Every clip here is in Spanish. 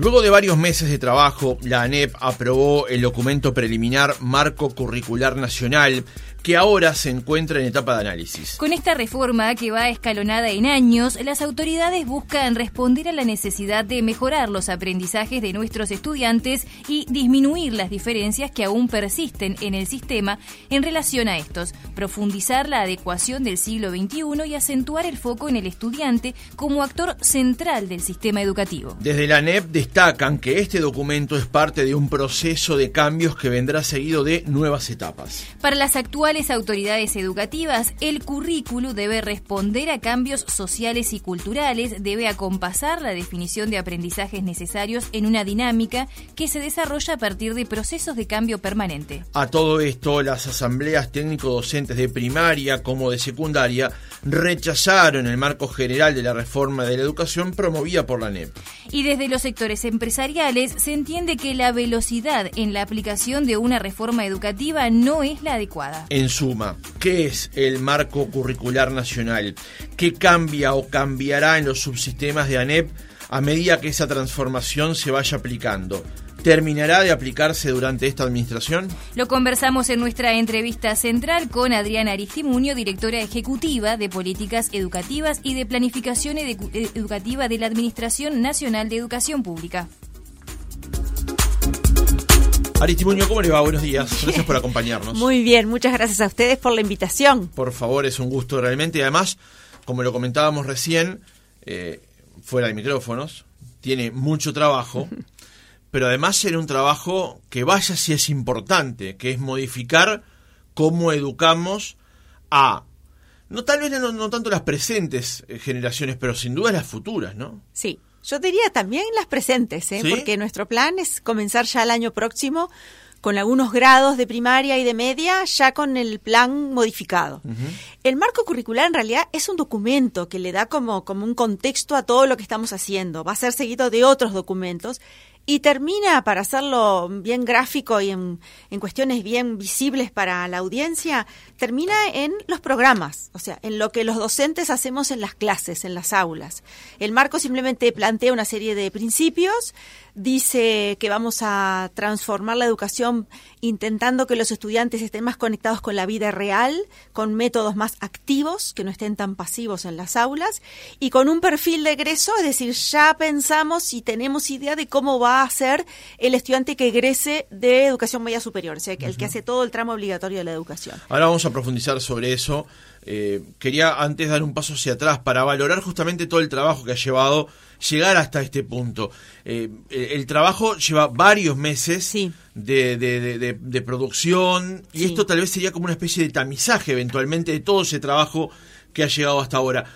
Luego de varios meses de trabajo, la ANEP aprobó el documento preliminar Marco Curricular Nacional que ahora se encuentra en etapa de análisis. Con esta reforma que va escalonada en años, las autoridades buscan responder a la necesidad de mejorar los aprendizajes de nuestros estudiantes y disminuir las diferencias que aún persisten en el sistema en relación a estos, profundizar la adecuación del siglo XXI y acentuar el foco en el estudiante como actor central del sistema educativo. Desde la ANEP destacan que este documento es parte de un proceso de cambios que vendrá seguido de nuevas etapas. Para las actuales autoridades educativas, el currículo debe responder a cambios sociales y culturales, debe acompasar la definición de aprendizajes necesarios en una dinámica que se desarrolla a partir de procesos de cambio permanente. A todo esto, las asambleas técnico-docentes de primaria como de secundaria rechazaron el marco general de la reforma de la educación promovida por la NEP. Y desde los sectores empresariales se entiende que la velocidad en la aplicación de una reforma educativa no es la adecuada. En suma, ¿qué es el marco curricular nacional? ¿Qué cambia o cambiará en los subsistemas de ANEP a medida que esa transformación se vaya aplicando? ¿Terminará de aplicarse durante esta administración? Lo conversamos en nuestra entrevista central con Adriana Aristimunio, directora ejecutiva de Políticas Educativas y de Planificación Educativa de la Administración Nacional de Educación Pública. Aristimuño, ¿cómo le va? Buenos días. Gracias por acompañarnos. Muy bien, muchas gracias a ustedes por la invitación. Por favor, es un gusto realmente. Y además, como lo comentábamos recién, eh, fuera de micrófonos, tiene mucho trabajo. pero además será un trabajo que vaya si es importante, que es modificar cómo educamos a, no tal vez no, tanto las presentes eh, generaciones, pero sin duda las futuras, ¿no? Sí, yo diría también las presentes, ¿eh? porque nuestro plan es comenzar ya el año próximo con algunos grados de primaria y de media, ya con el plan modificado. El marco curricular en realidad es un documento que le da como, como un contexto a todo lo que estamos haciendo. Va a ser seguido de otros documentos y termina, para hacerlo bien gráfico y en, cuestiones bien visibles para la audiencia, termina en los programas, o sea, en lo que los docentes hacemos en las clases, en las aulas. El marco simplemente plantea una serie de principios, dice que vamos a transformar la educación intentando que los estudiantes estén más conectados con la vida real, con métodos más activos, que no estén tan pasivos en las aulas, y con un perfil de egreso, es decir, ya pensamos y tenemos idea de cómo va a ser el estudiante que egrese de educación media superior, o sea, el que hace todo el tramo obligatorio de la educación. Ahora vamos a profundizar sobre eso. Eh, quería antes dar un paso hacia atrás para valorar justamente todo el trabajo que ha llevado llegar hasta este punto. Eh, el, trabajo lleva varios meses de, de, producción y esto tal vez sería como una especie de tamizaje eventualmente de todo ese trabajo que ha llegado hasta ahora.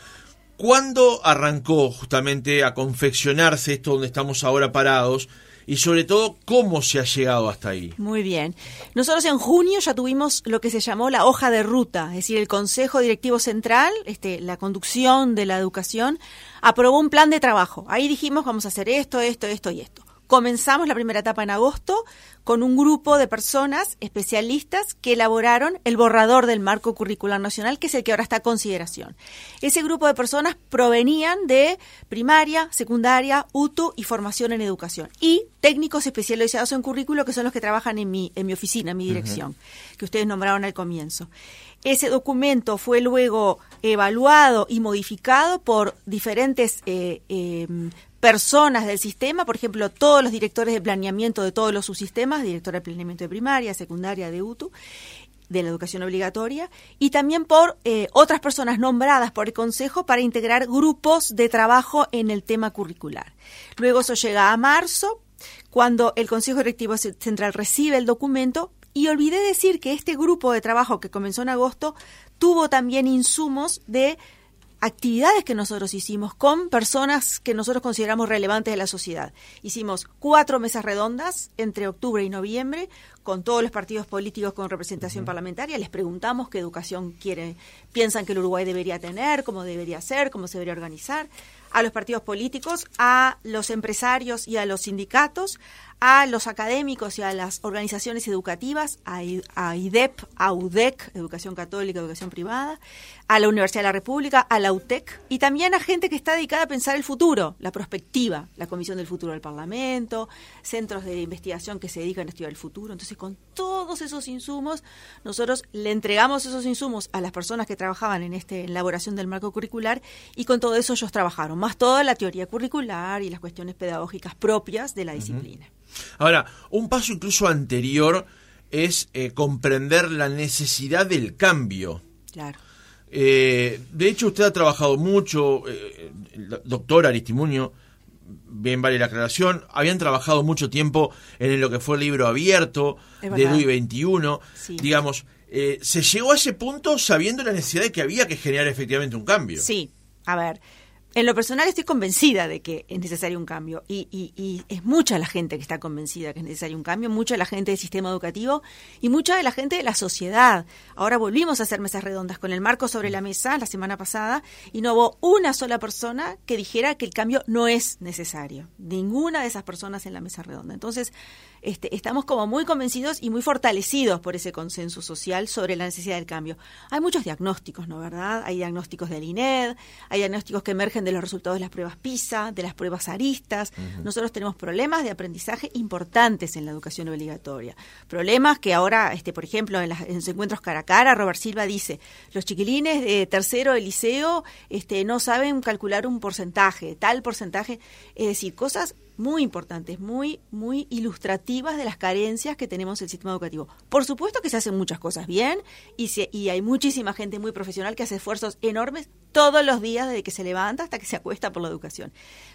¿Cuándo arrancó justamente a confeccionarse esto donde estamos ahora parados? Y sobre todo cómo se ha llegado hasta ahí. Muy bien. Nosotros en junio ya tuvimos lo que se llamó la hoja de ruta, es decir, el Consejo Directivo Central, este, la conducción de la educación, aprobó un plan de trabajo. Ahí dijimos vamos a hacer esto, esto, esto y esto. Comenzamos la primera etapa en agosto con un grupo de personas especialistas que elaboraron el borrador del marco curricular nacional, que es el que ahora está a consideración. Ese grupo de personas provenían de primaria, secundaria, UTU y formación en educación. Y técnicos especializados en currículo, que son los que trabajan en mi, en mi oficina, en mi dirección, que ustedes nombraron al comienzo. Ese documento fue luego evaluado y modificado por diferentes eh, em, personas del sistema, por ejemplo, todos los directores de planeamiento de todos los subsistemas, director de planeamiento de primaria, secundaria, de UTU, de la educación obligatoria, y también por eh, otras personas nombradas por el Consejo para integrar grupos de trabajo en el tema curricular. Luego eso llega a marzo, cuando el Consejo Directivo Central recibe el documento, y olvidé decir que este grupo de trabajo que comenzó en agosto tuvo también insumos de actividades que nosotros hicimos con personas que nosotros consideramos relevantes de la sociedad. Hicimos cuatro mesas redondas entre octubre y noviembre con todos los partidos políticos con representación parlamentaria. Les preguntamos qué educación quiere, piensan que el Uruguay debería tener, cómo debería ser, cómo se debería organizar. a los partidos políticos, a los empresarios y a los sindicatos, a los académicos y a las organizaciones educativas, a, IDEP, a UDEC, Educación Católica, Educación Privada, a la Universidad de la República, a la UTEC, y también a gente que está dedicada a pensar el futuro, la prospectiva, la Comisión del Futuro del Parlamento, centros de investigación que se dedican a estudiar el futuro. Entonces, con todos esos insumos, nosotros le entregamos esos insumos a las personas que trabajaban en esta elaboración del marco curricular y con todo eso ellos trabajaron, más toda la teoría curricular y las cuestiones pedagógicas propias de la disciplina. Ahora, un paso incluso anterior es eh, comprender la necesidad del cambio. Claro. Eh, de hecho, usted ha trabajado mucho, eh, doctor Aristimuño, bien vale la aclaración, habían trabajado mucho tiempo en lo que fue el libro abierto de DUI 21. Digamos, ¿se llegó a ese punto sabiendo la necesidad de que había que generar efectivamente un cambio? Sí, a ver, en lo personal estoy convencida de que es necesario un cambio y, y, es mucha la gente que está convencida que es necesario un cambio, mucha la gente del sistema educativo y mucha de la gente de la sociedad. Ahora volvimos a hacer mesas redondas con el marco sobre la mesa la semana pasada y no hubo una sola persona que dijera que el cambio no es necesario. Ninguna de esas personas en la mesa redonda. Entonces, este, estamos como muy convencidos y muy fortalecidos por ese consenso social sobre la necesidad del cambio. Hay muchos diagnósticos, ¿no verdad? Hay diagnósticos del INED, hay diagnósticos que emergen de los resultados de las pruebas PISA, de las pruebas aristas. Nosotros tenemos problemas de aprendizaje importantes en la educación obligatoria. Problemas que ahora, este, por ejemplo, en, los encuentros cara a cara, Robert Silva dice, los chiquilines de tercero de liceo este, no saben calcular un porcentaje, tal porcentaje, es decir, cosas muy importantes, muy, muy ilustrativas de las carencias que tenemos en el sistema educativo. Por supuesto que se hacen muchas cosas bien y, y hay muchísima gente muy profesional que hace esfuerzos enormes todos los días desde que se levanta hasta que se acuesta por la educación.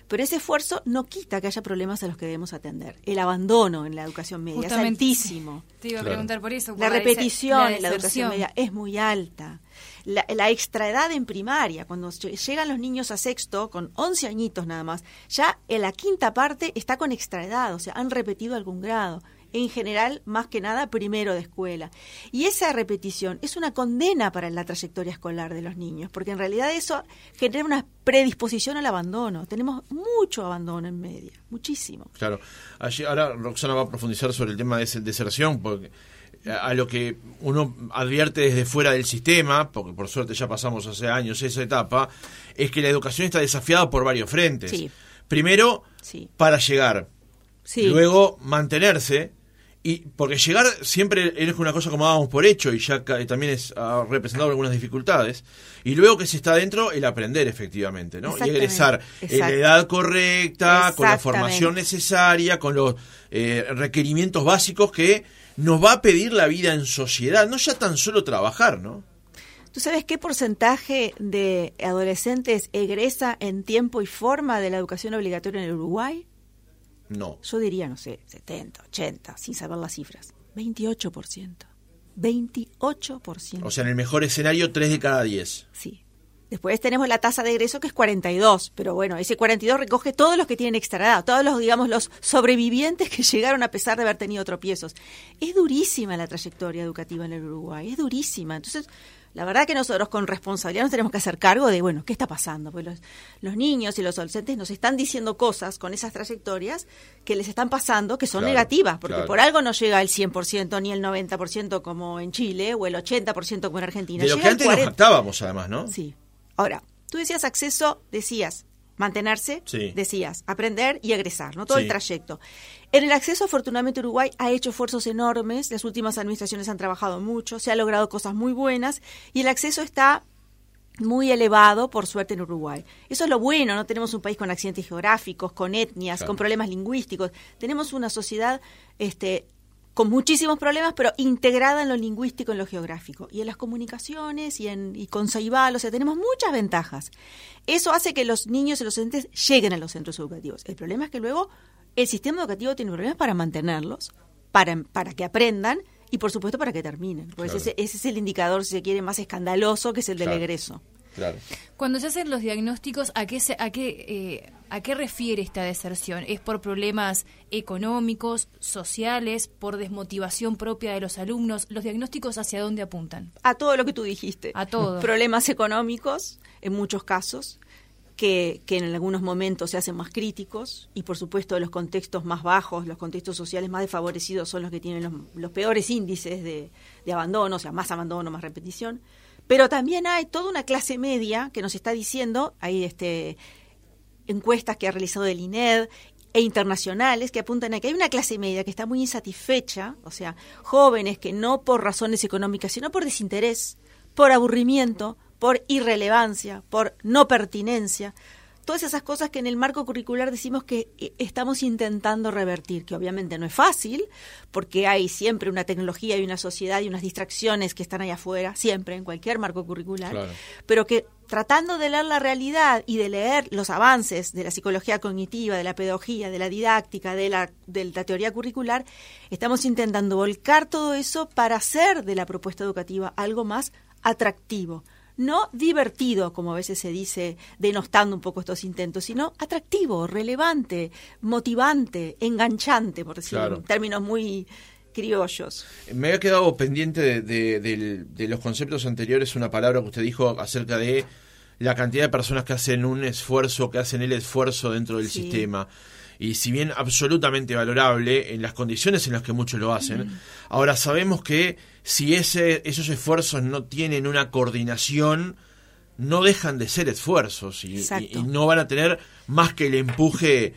Pero ese esfuerzo no quita que haya problemas a los que debemos atender. El abandono en la educación media es altísimo. Te iba a preguntar por eso. la repetición en la educación media es muy alta la, la extraedad en primaria, cuando llegan los niños a sexto, con 11 añitos nada más, ya en la quinta parte está con extraedad, o sea, han repetido algún grado en general, más que nada, primero de escuela. Y esa repetición es una condena para la trayectoria escolar de los niños, porque en realidad eso genera una predisposición al abandono. Tenemos mucho abandono en media, muchísimo. Claro. ahora Roxana va a profundizar sobre el tema de deserción, porque a lo que uno advierte desde fuera del sistema, porque por suerte ya pasamos hace años esa etapa, es que la educación está desafiada por varios frentes. Primero, para llegar. Luego, mantenerse. Y porque llegar siempre es una cosa como dábamos por hecho y ya también es, ha representado algunas dificultades. Y luego que se está dentro, el aprender efectivamente, ¿no? Y egresar en la edad correcta, con la formación necesaria, con los eh, requerimientos básicos que nos va a pedir la vida en sociedad, no ya tan solo trabajar, ¿no? ¿Tú sabes qué porcentaje de adolescentes egresa en tiempo y forma de la educación obligatoria en el Uruguay? No. Yo diría, no sé, 70, 80, sin saber las cifras. 28%. 28%. O sea, en el mejor escenario, 3 de cada 10. Sí. Después tenemos la tasa de egreso que es 42, pero bueno, ese 42 recoge todos los que tienen extradado, todos los, digamos, los sobrevivientes que llegaron a pesar de haber tenido tropiezos. Es durísima la trayectoria educativa en el Uruguay, es durísima. Entonces, la verdad que nosotros con responsabilidad nos tenemos que hacer cargo de, bueno, ¿qué está pasando? Pues los, niños y los adolescentes nos están diciendo cosas con esas trayectorias que les están pasando que son negativas, porque por algo no llega el 100% ni el 90% como en Chile o el 80% como en Argentina. De lo que antes nos jactábamos además, ¿no? Sí. Ahora, tú decías acceso, decías mantenerse, decías, aprender y egresar, ¿no? Todo el trayecto. En el acceso, afortunadamente, Uruguay ha hecho esfuerzos enormes, las últimas administraciones han trabajado mucho, se ha logrado cosas muy buenas y el acceso está muy elevado, por suerte, en Uruguay. Eso es lo bueno, no tenemos un país con accidentes geográficos, con etnias, con problemas lingüísticos. Tenemos una sociedad este, con muchísimos problemas, pero integrada en lo lingüístico, en lo geográfico, y en las comunicaciones y, en, y con Ceibal, o sea, tenemos muchas ventajas. Eso hace que los niños y los docentes lleguen a los centros educativos. El problema es que luego el sistema educativo tiene problemas para mantenerlos, para, para que aprendan y, por supuesto, para que terminen. Pues ese, ese, es el indicador, si se quiere, más escandaloso, que es el del egreso. Cuando se hacen los diagnósticos, ¿a qué, se, a, qué, eh, ¿a qué refiere esta deserción? ¿Es por problemas económicos, sociales, por desmotivación propia de los alumnos? ¿Los diagnósticos hacia dónde apuntan? A todo lo que tú dijiste. A todo. Problemas económicos, en muchos casos, que, que, en algunos momentos se hacen más críticos y por supuesto los contextos más bajos, los contextos sociales más desfavorecidos son los que tienen los, los peores índices de, de, abandono, o sea, más abandono, más repetición. Pero también hay toda una clase media que nos está diciendo, hay este, encuestas que ha realizado el INED e internacionales que apuntan a que hay una clase media que está muy insatisfecha, o sea, jóvenes que no por razones económicas, sino por desinterés, por aburrimiento, por irrelevancia, por no pertinencia, todas esas cosas que en el marco curricular decimos que eh, estamos intentando revertir, que obviamente no es fácil, porque hay siempre una tecnología y una sociedad y unas distracciones que están allá afuera, siempre, en cualquier marco curricular, claro. pero que tratando de leer la realidad y de leer los avances de la psicología cognitiva, de la pedagogía, de la didáctica, de la, de la teoría curricular, estamos intentando volcar todo eso para hacer de la propuesta educativa algo más atractivo, no divertido, como a veces se dice, denostando un poco estos intentos, sino atractivo, relevante, motivante, enganchante, por decirlo claro. en términos muy criollos. Me había quedado pendiente de, de, de, de, los conceptos anteriores una palabra que usted dijo acerca de la cantidad de personas que hacen un esfuerzo, que hacen el esfuerzo dentro del sí. sistema. Y si bien absolutamente valorable en las condiciones en las que muchos lo hacen, mm. ahora sabemos que si ese, esos esfuerzos no tienen una coordinación, no dejan de ser esfuerzos y, y, y no van a tener más que el empuje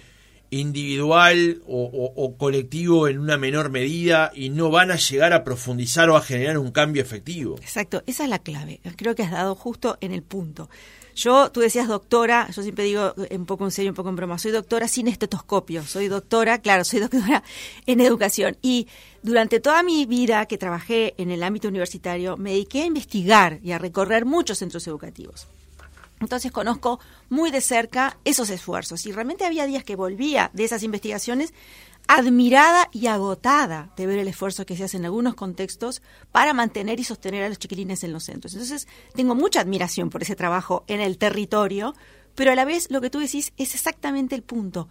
individual o, colectivo en una menor medida y no van a llegar a profundizar o a generar un cambio efectivo. Exacto, esa es la clave. Creo que has dado justo en el punto. Yo, tú decías doctora, yo siempre digo un poco en serio, un poco en broma, soy doctora sin estetoscopio, soy doctora, claro, soy doctora en educación. Y durante toda mi vida que trabajé en el ámbito universitario, me dediqué a investigar y a recorrer muchos centros educativos. Entonces conozco muy de cerca esos esfuerzos y realmente había días que volvía de esas investigaciones admirada y agotada de ver el esfuerzo que se hace en algunos contextos para mantener y sostener a los chiquilines en los centros. Entonces, tengo mucha admiración por ese trabajo en el territorio, pero a la vez lo que tú decís es exactamente el punto.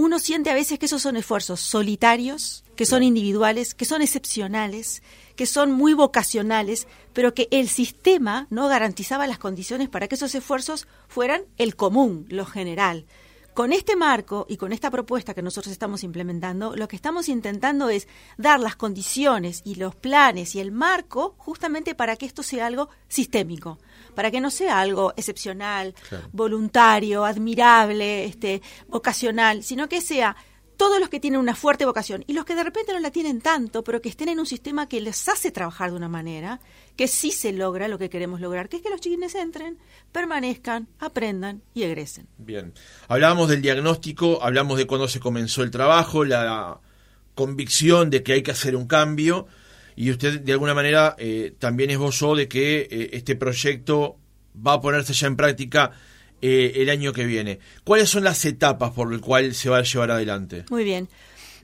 Uno siente a veces que esos son esfuerzos solitarios, que son individuales, que son excepcionales, que son muy vocacionales, pero que el sistema no garantizaba las condiciones para que esos esfuerzos fueran el común, lo general. Con este marco y con esta propuesta que nosotros estamos implementando, lo que estamos intentando es dar las condiciones y los planes y el marco justamente para que esto sea algo sistémico, para que no sea algo excepcional, claro. voluntario, admirable, este, vocacional, sino que sea todos los que tienen una fuerte vocación y los que de repente no la tienen tanto, pero que estén en un sistema que les hace trabajar de una manera que sí se logra lo que queremos lograr, que es que los chiquines entren, permanezcan, aprendan y egresen. Bien, hablábamos del diagnóstico, hablamos de cuándo se comenzó el trabajo, la convicción de que hay que hacer un cambio y usted de alguna manera eh, también esbozó de que eh, este proyecto va a ponerse ya en práctica eh, el año que viene. ¿Cuáles son las etapas por las cuales se va a llevar adelante? Muy bien.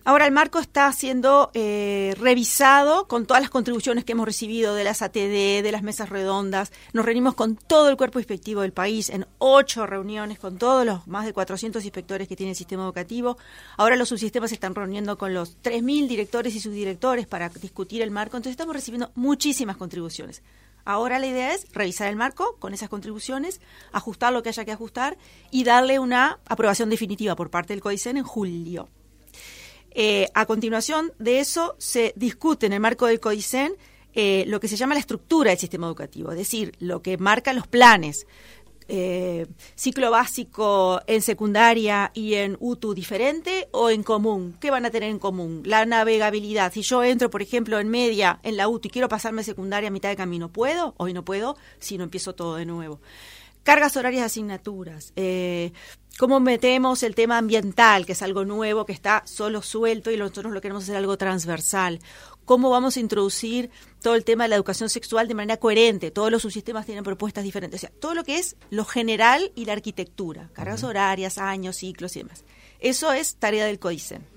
Ahora el marco está siendo eh, revisado con todas las contribuciones que hemos recibido de las ATD, de las mesas redondas. Nos reunimos con todo el cuerpo inspectivo del país en ocho reuniones con todos los más de 400 inspectores que tiene el sistema educativo. Ahora los subsistemas se están reuniendo con los 3.000 directores y subdirectores para discutir el marco. Entonces estamos recibiendo muchísimas contribuciones. Ahora la idea es revisar el marco con esas contribuciones, ajustar lo que haya que ajustar y darle una aprobación definitiva por parte del CODICEN en julio. Eh, a continuación de eso se discute en el marco del CODICEN eh, lo que se llama la estructura del sistema educativo, es decir, lo que marca los planes. Eh, ciclo básico en secundaria y en UTU diferente o en común? ¿Qué van a tener en común? La navegabilidad. Si yo entro, por ejemplo, en media en la UTU y quiero pasarme a secundaria a mitad de camino, ¿puedo? Hoy no puedo si no empiezo todo de nuevo. Cargas horarias de asignaturas. Eh, ¿Cómo metemos el tema ambiental, que es algo nuevo, que está solo suelto y nosotros lo queremos hacer algo transversal? ¿Cómo vamos a introducir todo el tema de la educación sexual de manera coherente? Todos los subsistemas tienen propuestas diferentes. O sea, todo lo que es lo general y la arquitectura, cargas uh -huh. horarias, años, ciclos y demás. Eso es tarea del CODICEN.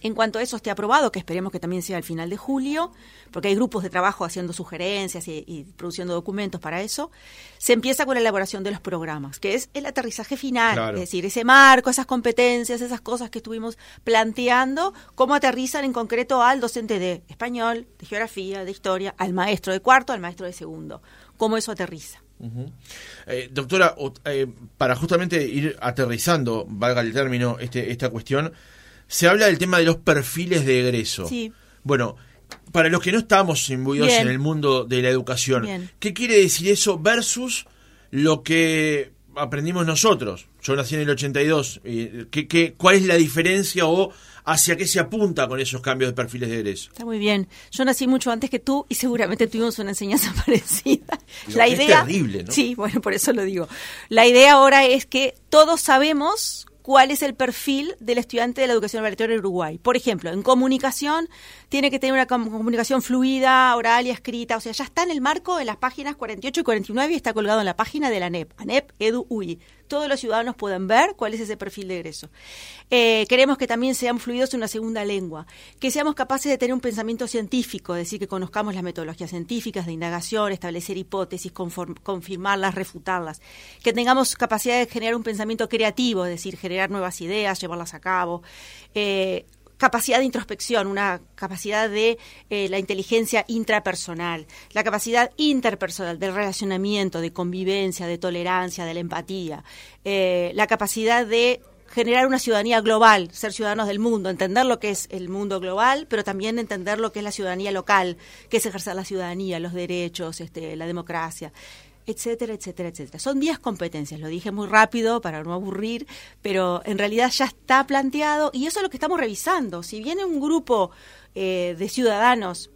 En cuanto a eso esté aprobado, que esperemos que también sea al final de julio, porque hay grupos de trabajo haciendo sugerencias y, y, produciendo documentos para eso, se empieza con la elaboración de los programas, que es el aterrizaje final, claro. es decir, ese marco, esas competencias, esas cosas que estuvimos planteando, cómo aterrizan en concreto al docente de español, de geografía, de historia, al maestro de cuarto, al maestro de segundo, cómo eso aterriza. Eh, doctora, eh, para justamente ir aterrizando, valga el término, este, esta cuestión, se habla del tema de los perfiles de egreso. Sí. Bueno, para los que no estamos imbuidos en el mundo de la educación, ¿qué quiere decir eso versus lo que aprendimos nosotros? Yo nací en el 82. ¿qué, qué, cuál es la diferencia o hacia qué se apunta con esos cambios de perfiles de egreso. Está muy bien. Yo nací mucho antes que tú y seguramente tuvimos una enseñanza parecida. la idea, es terrible, ¿no? Sí, bueno, por eso lo digo. La idea ahora es que todos sabemos cuál es el perfil del estudiante de la educación obligatoria en Uruguay. Por ejemplo, en comunicación tiene que tener una comunicación fluida, oral y escrita, o sea, ya está en el marco de las páginas 48 y 49 y está colgado en la página de la ANEP, ANEP Edu. Todos los ciudadanos pueden ver cuál es ese perfil de egreso. Eh, queremos que también seamos fluidos en una segunda lengua, que seamos capaces de tener un pensamiento científico, es decir, que conozcamos las metodologías científicas de indagación, establecer hipótesis, confirmarlas, refutarlas, que tengamos capacidad de generar un pensamiento creativo, es decir, generar nuevas ideas, llevarlas a cabo. Eh, capacidad de introspección, una capacidad de eh, la inteligencia intrapersonal, la capacidad interpersonal del relacionamiento, de convivencia, de tolerancia, de la empatía, eh, la capacidad de generar una ciudadanía global, ser ciudadanos del mundo, entender lo que es el mundo global, pero también entender lo que es la ciudadanía local, que es ejercer la ciudadanía, los derechos, este, la democracia etcétera, etcétera, etcétera. Son 10 competencias, lo dije muy rápido para no aburrir, pero en realidad ya está planteado y eso es lo que estamos revisando. Si viene un grupo eh, de ciudadanos,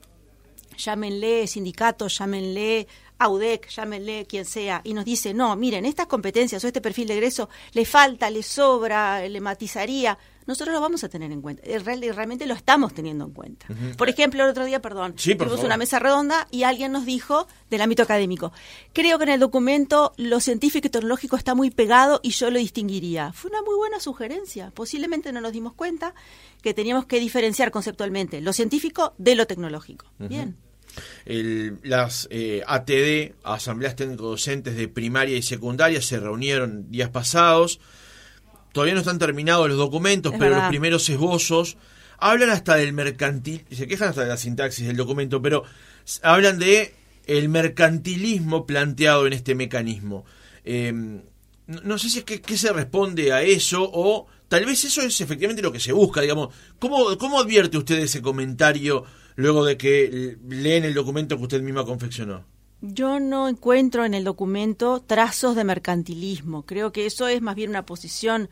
llámenle sindicatos, llámenle AUDEC, llámenle quien sea, y nos dice, no, miren, estas competencias o este perfil de egreso le falta, le sobra, le matizaría, nosotros lo vamos a tener en cuenta. Realmente lo estamos teniendo en cuenta. Por ejemplo, el otro día, perdón, tuvimos una mesa redonda y alguien nos dijo del ámbito académico, creo que en el documento lo científico y tecnológico está muy pegado y yo lo distinguiría. Fue una muy buena sugerencia. Posiblemente no nos dimos cuenta que teníamos que diferenciar conceptualmente lo científico de lo tecnológico. Bien las eh, ATD, Asambleas Técnico Docentes de Primaria y Secundaria, se reunieron días pasados. Todavía no están terminados los documentos, pero los primeros esbozos hablan hasta del mercantil, se quejan hasta de la sintaxis del documento, pero hablan de el mercantilismo planteado en este mecanismo. Em, no, sé si es que, que, se responde a eso o tal vez eso es efectivamente lo que se busca, digamos. ¿Cómo, cómo advierte usted ese comentario luego de que leen el documento que usted misma confeccionó? Yo no encuentro en el documento trazos de mercantilismo. Creo que eso es más bien una posición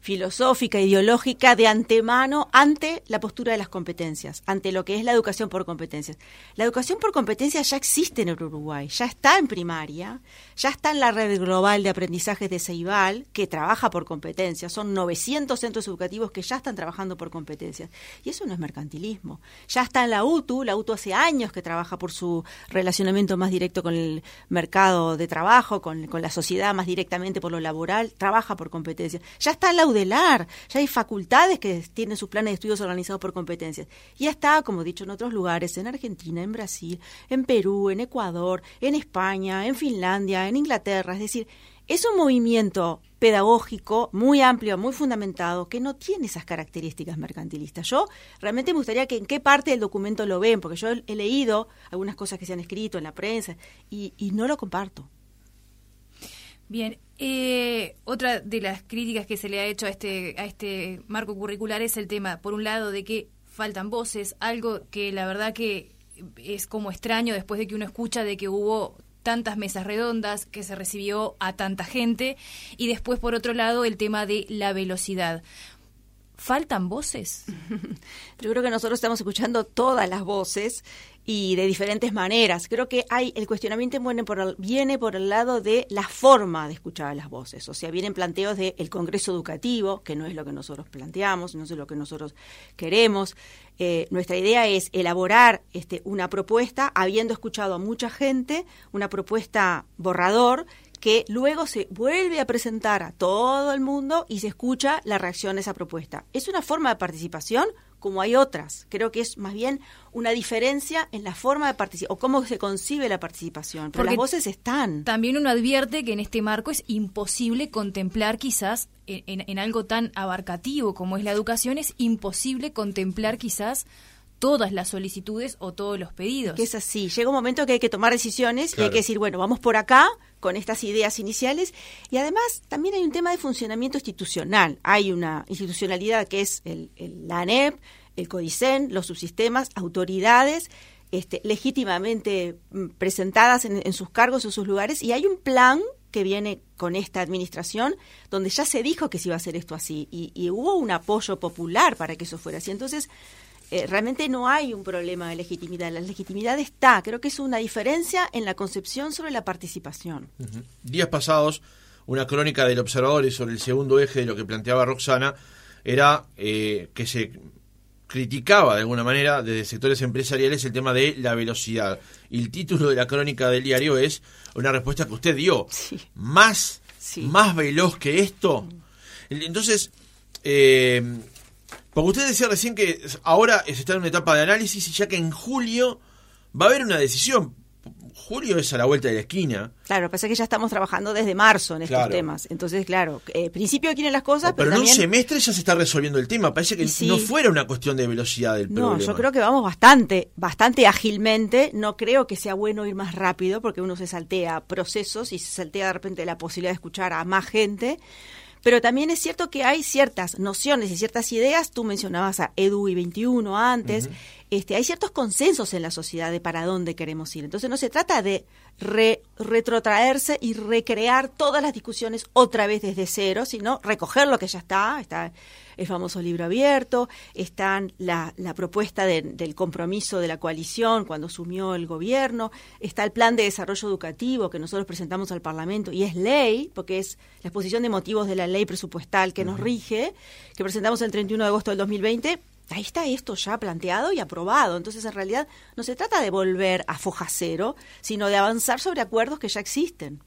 filosófica, ideológica de antemano ante la postura de las competencias, ante lo que es la educación por competencias. La educación por competencias ya existe en Uruguay, ya está en primaria, ya está en la red global de aprendizajes de Ceibal, que trabaja por competencias. Son 900 centros educativos que ya están trabajando por competencias. Y eso no es mercantilismo. Ya está en la UTU, la UTU hace años que trabaja por su relacionamiento más directo con el mercado de trabajo, con, la sociedad más directamente por lo laboral, trabaja por competencias. Ya está ya hay facultades que tienen sus planes de estudios organizados por competencias. Y está, como he dicho en otros lugares, en Argentina, en Brasil, en Perú, en Ecuador, en España, en Finlandia, en Inglaterra. Es decir, es un movimiento pedagógico muy amplio, muy fundamentado, que no tiene esas características mercantilistas. Yo realmente me gustaría que en qué parte del documento lo ven, porque yo he leído algunas cosas que se han escrito en la prensa y no lo comparto. Bien, eh, otra de las críticas que se le ha hecho a este, a este marco curricular es el tema, por un lado, de que faltan voces, algo que la verdad que es como extraño después de que uno escucha de que hubo tantas mesas redondas, que se recibió a tanta gente, y después, por otro lado, el tema de la velocidad. ¿Faltan voces? Yo creo que nosotros estamos escuchando todas las voces y de diferentes maneras. Creo que hay el cuestionamiento viene por el, viene por el lado de la forma de escuchar las voces. O sea, vienen planteos del el Congreso Educativo, que no es lo que nosotros planteamos, no es lo que nosotros queremos. Eh, nuestra idea es elaborar este, una propuesta, habiendo escuchado a mucha gente, una propuesta borrador que luego se vuelve a presentar a todo el mundo y se escucha la reacción a esa propuesta. ¿Es una forma de participación? Como hay otras. Creo que es más bien una diferencia en la forma de participar o cómo se concibe la participación. Pero las voces están. También uno advierte que en este marco es imposible contemplar quizás en, algo tan abarcativo como es la educación, es imposible contemplar quizás todas las solicitudes o todos los pedidos. Que es así, llega un momento que hay que tomar decisiones y hay que decir, bueno, vamos por acá con estas ideas iniciales y además también hay un tema de funcionamiento institucional. Hay una institucionalidad que es el, la ANEP, el CODICEN, los subsistemas, autoridades este, legítimamente mm, presentadas en, sus cargos o sus lugares y hay un plan que viene con esta administración donde ya se dijo que se iba a hacer esto así y, y hubo un apoyo popular para que eso fuera así. Entonces, eh, realmente no hay un problema de legitimidad. La legitimidad está. Creo que es una diferencia en la concepción sobre la participación. Días pasados, una crónica del Observador sobre el segundo eje de lo que planteaba Roxana era eh, que se criticaba de alguna manera desde sectores empresariales el tema de la velocidad. Y el título de la crónica del diario es una respuesta que usted dio. Más, más veloz que esto. Entonces, eh, porque usted decía recién que ahora se está en una etapa de análisis y ya que en julio va a haber una decisión. Julio es a la vuelta de la esquina. Claro, pasa que ya estamos trabajando desde marzo en estos temas. Entonces, claro, eh, principio quieren las cosas, pero, en un semestre ya se está resolviendo el tema. Parece que no fuera una cuestión de velocidad del problema. No, yo creo que vamos bastante, bastante ágilmente. No creo que sea bueno ir más rápido porque uno se saltea procesos y se saltea de repente la posibilidad de escuchar a más gente. Pero también es cierto que hay ciertas nociones y ciertas ideas, tú mencionabas a Edu y 21 antes, este, hay ciertos consensos en la sociedad de para dónde queremos ir. Entonces no se trata de retrotraerse y recrear todas las discusiones otra vez desde cero, sino recoger lo que ya está, está el famoso libro abierto, está la, la propuesta del compromiso de la coalición cuando asumió el gobierno, está el plan de desarrollo educativo que nosotros presentamos al Parlamento y es ley, porque es la exposición de motivos de la ley presupuestal que nos rige, que presentamos el 31 de agosto del 2020 ahí está esto ya planteado y aprobado. Entonces, en realidad, no se trata de volver a foja cero, sino de avanzar sobre acuerdos que ya existen.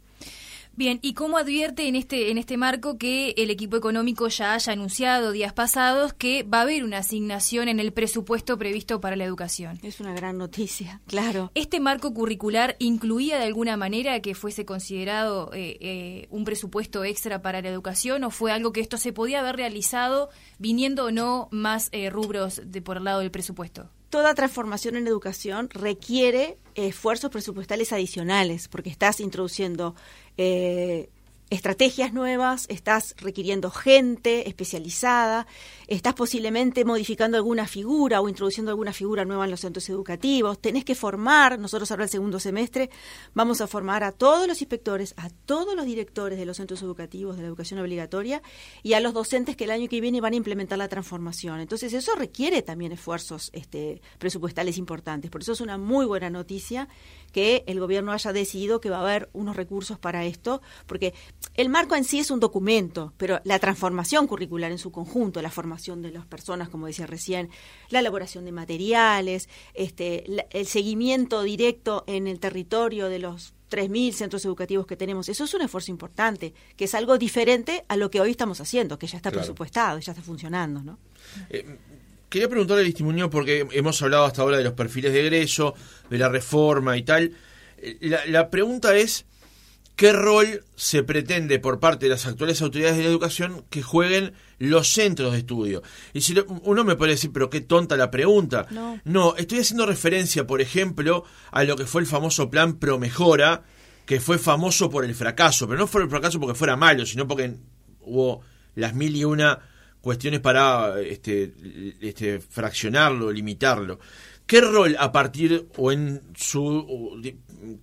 Bien, ¿y cómo advierte en este, en este marco que el equipo económico ya haya anunciado días pasados que va a haber una asignación en el presupuesto previsto para la educación? Es una gran noticia, claro. ¿Este marco curricular incluía de alguna manera que fuese considerado eh, eh, un presupuesto extra para la educación o fue algo que esto se podía haber realizado viniendo o no más eh, rubros de por el lado del presupuesto? toda transformación en educación requiere esfuerzos presupuestales adicionales, porque estás introduciendo eh, estrategias nuevas, estás requiriendo gente especializada, estás posiblemente modificando alguna figura o introduciendo alguna figura nueva en los centros educativos, tenés que formar, nosotros ahora el segundo semestre vamos a formar a todos los inspectores, a todos los directores de los centros educativos de la educación obligatoria y a los docentes que el año que viene van a implementar la transformación. Entonces eso requiere también esfuerzos este, presupuestales importantes, por eso es una muy buena noticia que el gobierno haya decidido que va a haber unos recursos para esto, porque el marco en sí es un documento, pero la transformación curricular en su conjunto, la formación de las personas, como decía recién, la elaboración de materiales, este, el seguimiento directo en el territorio de los 3.000 centros educativos que tenemos. Eso es un esfuerzo importante, que es algo diferente a lo que hoy estamos haciendo, que ya está presupuestado, ya está funcionando. ¿no? Eh, quería preguntarle al testimonio, porque hemos hablado hasta ahora de los perfiles de egreso, de la reforma y tal. La, la, pregunta es, ¿qué rol se pretende por parte de las actuales autoridades de la educación que jueguen los centros de estudio? Y si uno me puede decir, pero qué tonta la pregunta. No. no, estoy haciendo referencia, por ejemplo, a lo que fue el famoso plan Promejora, que fue famoso por el fracaso, pero no fue el fracaso porque fuera malo, sino porque hubo las mil y una cuestiones para este, este, fraccionarlo, limitarlo. ¿Qué rol a partir o en su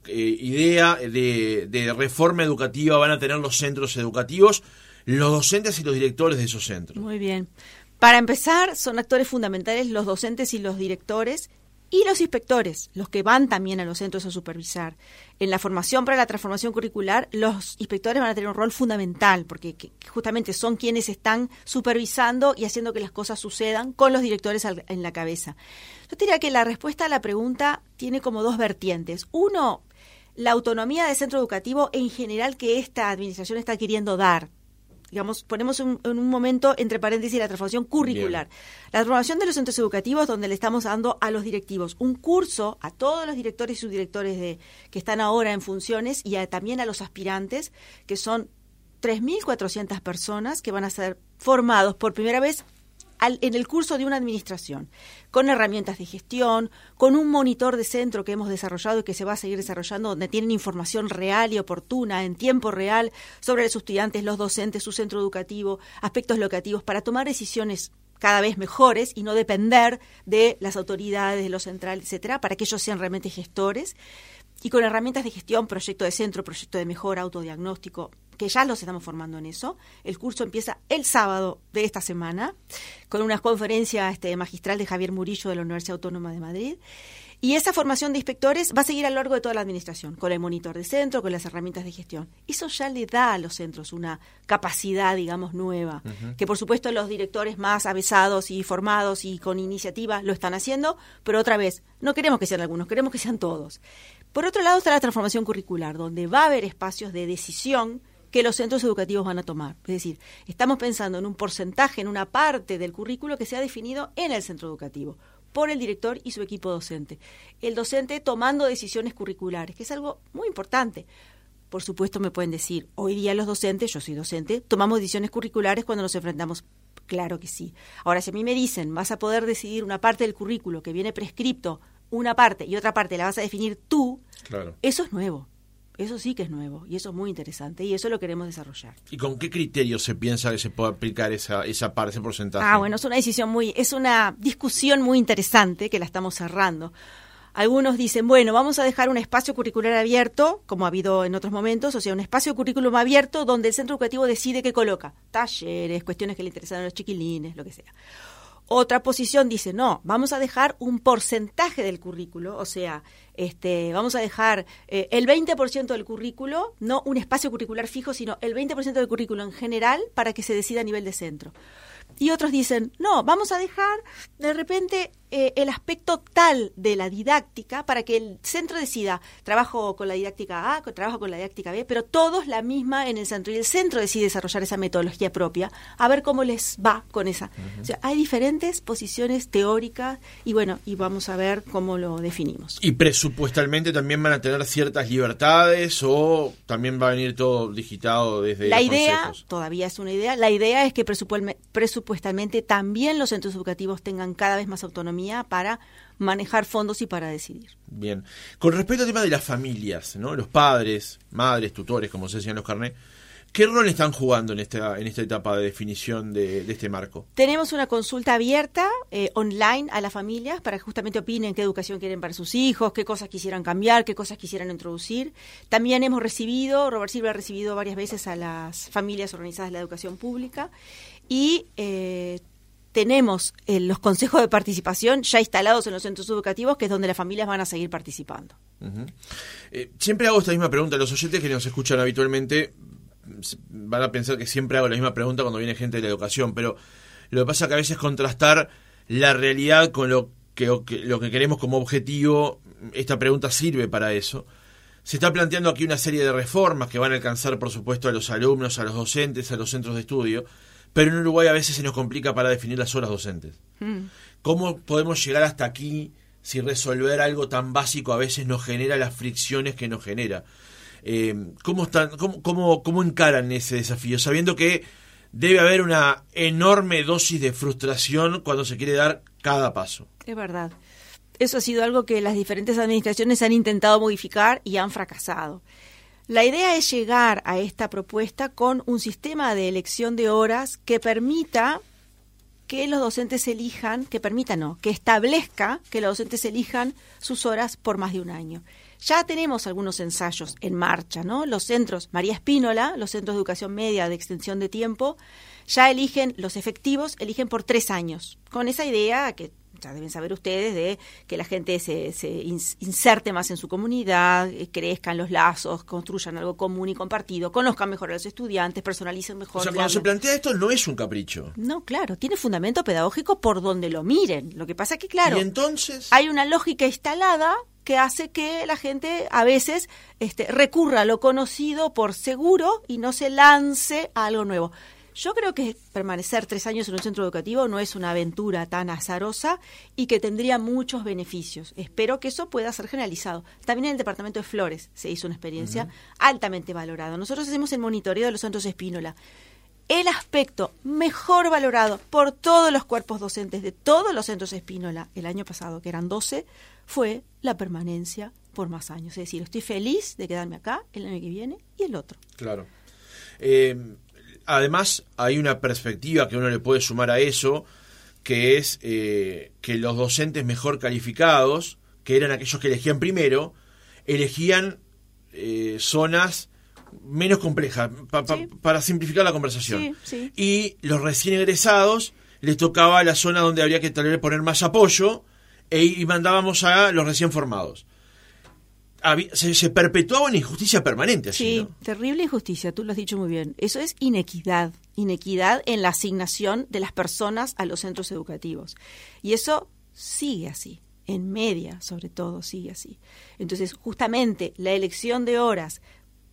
eh, idea de, de, reforma educativa van a tener los centros educativos, los docentes y los directores de esos centros? Muy bien. Para empezar, son actores fundamentales los docentes y los directores y los inspectores, los que van también a los centros a supervisar. En la formación para la transformación curricular, los inspectores van a tener un rol fundamental, porque justamente son quienes están supervisando y haciendo que las cosas sucedan con los directores en la cabeza. Yo diría que la respuesta a la pregunta tiene como dos vertientes. Uno, la autonomía del centro educativo en general que esta administración está queriendo dar digamos, ponemos en un momento entre paréntesis la transformación curricular. La transformación de los centros educativos donde le estamos dando a los directivos un curso a todos los directores y subdirectores de, que están ahora en funciones y también a los aspirantes, que son 3.400 personas que van a ser formados por primera vez en el curso de una administración, con herramientas de gestión, con un monitor de centro que hemos desarrollado y que se va a seguir desarrollando, donde tienen información real y oportuna, en tiempo real, sobre los estudiantes, los docentes, su centro educativo, aspectos locativos, para tomar decisiones cada vez mejores y no depender de las autoridades, de los centrales, etcétera, para que ellos sean realmente gestores. Y con herramientas de gestión, proyecto de centro, proyecto de mejora, autodiagnóstico, que ya los estamos formando en eso. El curso empieza el sábado de esta semana con una conferencia este, magistral de Javier Murillo de la Universidad Autónoma de Madrid. Y esa formación de inspectores va a seguir a lo largo de toda la administración, con el monitor de centro, con las herramientas de gestión. Eso ya le da a los centros una capacidad, digamos, nueva, que por supuesto los directores más avesados y formados y con iniciativa lo están haciendo, pero otra vez, no queremos que sean algunos, queremos que sean todos. Por otro lado está la transformación curricular, donde va a haber espacios de decisión que los centros educativos van a tomar. Es decir, estamos pensando en un porcentaje, en una parte del currículo que se ha definido en el centro educativo por el director y su equipo docente. El docente tomando decisiones curriculares, que es algo muy importante. Por supuesto me pueden decir, hoy día los docentes, yo soy docente, tomamos decisiones curriculares cuando nos enfrentamos. Claro que sí. Ahora, si a mí me dicen, vas a poder decidir una parte del currículo que viene prescripto, una parte y otra parte la vas a definir tú, claro. eso es nuevo. Eso sí que es nuevo y eso es muy interesante y eso lo queremos desarrollar. ¿Y con qué criterios se piensa que se puede aplicar esa, esa parte, ese porcentaje? Ah, bueno, es una decisión muy, es una discusión muy interesante que la estamos cerrando. Algunos dicen, bueno, vamos a dejar un espacio curricular abierto, como ha habido en otros momentos, o sea, un espacio currículum abierto donde el centro educativo decide qué coloca, talleres, cuestiones que le interesan a los chiquilines, lo que sea. Otra posición dice, no, vamos a dejar un porcentaje del currículo, o sea, este, vamos a dejar eh, el 20% del currículo, no un espacio curricular fijo, sino el 20% del currículo en general para que se decida a nivel de centro. Y otros dicen, no, vamos a dejar de repente eh, el aspecto tal de la didáctica para que el centro decida, trabajo con la didáctica A, trabajo con la didáctica B, pero todos la misma en el centro. Y el centro decide desarrollar esa metodología propia, a ver cómo les va con esa. O sea, hay diferentes posiciones teóricas y bueno, y vamos a ver cómo lo definimos. ¿Y presupuestalmente también van a tener ciertas libertades o también va a venir todo digitado desde La idea, todavía es una idea, la idea es que presupuestalmente también los centros educativos tengan cada vez más autonomía para manejar fondos y para decidir. Bien. Con respecto al tema de las familias, ¿no? Los padres, madres, tutores, como se decían los carnés, ¿Qué rol están jugando en esta, en esta etapa de definición de, este marco? Tenemos una consulta abierta eh, online a las familias para que justamente opinen qué educación quieren para sus hijos, qué cosas quisieran cambiar, qué cosas quisieran introducir. También hemos recibido, Robert Silva ha recibido varias veces a las familias organizadas de la educación pública y eh, tenemos eh, los consejos de participación ya instalados en los centros educativos, que es donde las familias van a seguir participando. Eh, siempre hago esta misma pregunta. Los oyentes que nos escuchan habitualmente van a pensar que siempre hago la misma pregunta cuando viene gente de la educación, pero lo que pasa es que a veces contrastar la realidad con lo que, lo que queremos como objetivo, esta pregunta sirve para eso. Se está planteando aquí una serie de reformas que van a alcanzar, por supuesto, a los alumnos, a los docentes, a los centros de estudio pero en Uruguay a veces se nos complica para definir las horas docentes. Mm. ¿Cómo podemos llegar hasta aquí si resolver algo tan básico a veces nos genera las fricciones que nos genera? Eh, ¿cómo, están, cómo, cómo, ¿Cómo encaran ese desafío? Sabiendo que debe haber una enorme dosis de frustración cuando se quiere dar cada paso. Es verdad. Eso ha sido algo que las diferentes administraciones han intentado modificar y han fracasado. La idea es llegar a esta propuesta con un sistema de elección de horas que permita que los docentes elijan, que permita no, que establezca que los docentes elijan sus horas por más de un año. Ya tenemos algunos ensayos en marcha, ¿no? Los centros María Espínola, los centros de educación media de extensión de tiempo, ya eligen los efectivos, eligen por tres años, con esa idea que ya deben saber ustedes de que la gente se, se inserte más en su comunidad, eh, crezcan los lazos, construyan algo común y compartido, conozcan mejor a los estudiantes, personalicen mejor. O sea, cuando se plantea esto no es un capricho. No, claro, tiene fundamento pedagógico por donde lo miren. Lo que pasa es que, claro, ¿Y entonces? hay una lógica instalada que hace que la gente a veces este, recurra a lo conocido por seguro y no se lance a algo nuevo. Yo creo que permanecer tres años en un centro educativo no es una aventura tan azarosa y que tendría muchos beneficios. Espero que eso pueda ser generalizado. También en el departamento de Flores se hizo una experiencia altamente valorada. Nosotros hacemos el monitoreo de los centros Espínola el aspecto mejor valorado por todos los cuerpos docentes de todos los centros Espínola el año pasado, que eran 12, fue la permanencia por más años. Es decir, estoy feliz de quedarme acá el año que viene y el otro. Claro. Eh, además, hay una perspectiva que uno le puede sumar a eso, que es eh, que los docentes mejor calificados, que eran aquellos que elegían primero, elegían eh, zonas menos compleja, para simplificar la conversación. Y los recién egresados les tocaba la zona donde habría que tal vez poner más apoyo e, y mandábamos a los recién formados. Se, perpetuaba una injusticia permanente. Así, sí, terrible injusticia, tú lo has dicho muy bien. Eso es inequidad, inequidad en la asignación de las personas a los centros educativos. Y eso sigue así, en media sobre todo sigue así. Entonces, justamente la elección de horas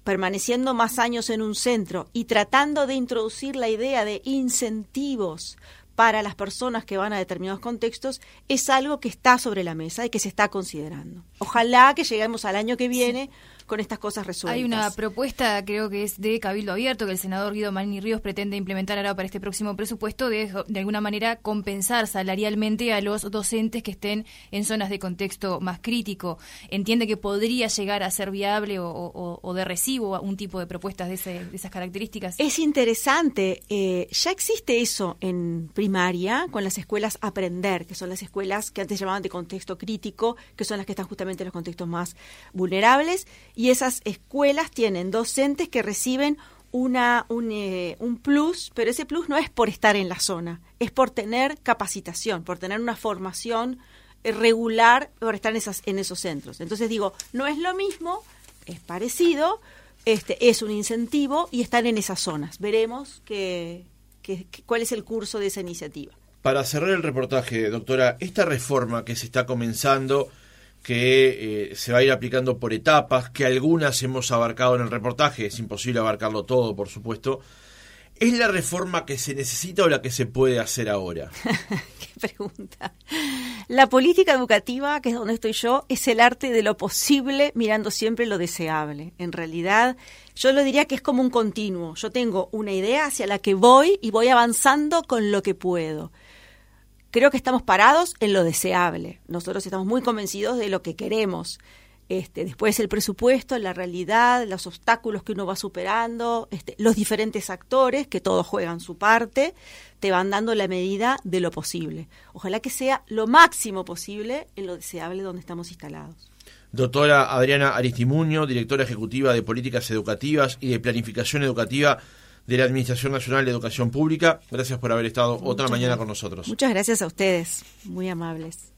permaneciendo más años en un centro y tratando de introducir la idea de incentivos para las personas que van a determinados contextos es algo que está sobre la mesa y que se está considerando. Ojalá que lleguemos al año que viene con estas cosas resueltas. Hay una propuesta, creo que es de Cabildo Abierto, que el senador Guido Malini Ríos pretende implementar ahora para este próximo presupuesto, de, de alguna manera compensar salarialmente a los docentes que estén en zonas de contexto más crítico. ¿Entiende que podría llegar a ser viable o, de recibo un tipo de propuestas de, esas características? Es interesante. Eh, ya existe eso en primaria con las escuelas Aprender, que son las escuelas que antes llamaban de contexto crítico, que son las que están justamente en los contextos más vulnerables y esas escuelas tienen docentes que reciben una, eh, un, plus, pero ese plus no es por estar en la zona, es por tener capacitación, por tener una formación eh, regular por estar en, esas, en esos centros. Entonces digo, no es lo mismo, es parecido, este, es un incentivo y están en esas zonas. Veremos que, cuál es el curso de esa iniciativa. Para cerrar el reportaje, doctora, esta reforma que se está comenzando que eh, se va a ir aplicando por etapas, que algunas hemos abarcado en el reportaje, es imposible abarcarlo todo, por supuesto. ¿Es la reforma que se necesita o la que se puede hacer ahora? Qué pregunta. La política educativa, que es donde estoy yo, es el arte de lo posible mirando siempre lo deseable. En realidad, yo lo diría que es como un continuo. Yo tengo una idea hacia la que voy y voy avanzando con lo que puedo creo que estamos parados en lo deseable. Nosotros estamos muy convencidos de lo que queremos. Este, después el presupuesto, la realidad, los obstáculos que uno va superando, este, los diferentes actores que todos juegan su parte, te van dando la medida de lo posible. Ojalá que sea lo máximo posible en lo deseable donde estamos instalados. Doctora Adriana Aristimuño, directora ejecutiva de Políticas Educativas y de Planificación Educativa de la Administración Nacional de Educación Pública. Gracias por haber estado otra mañana con nosotros. Muchas gracias a ustedes, muy amables.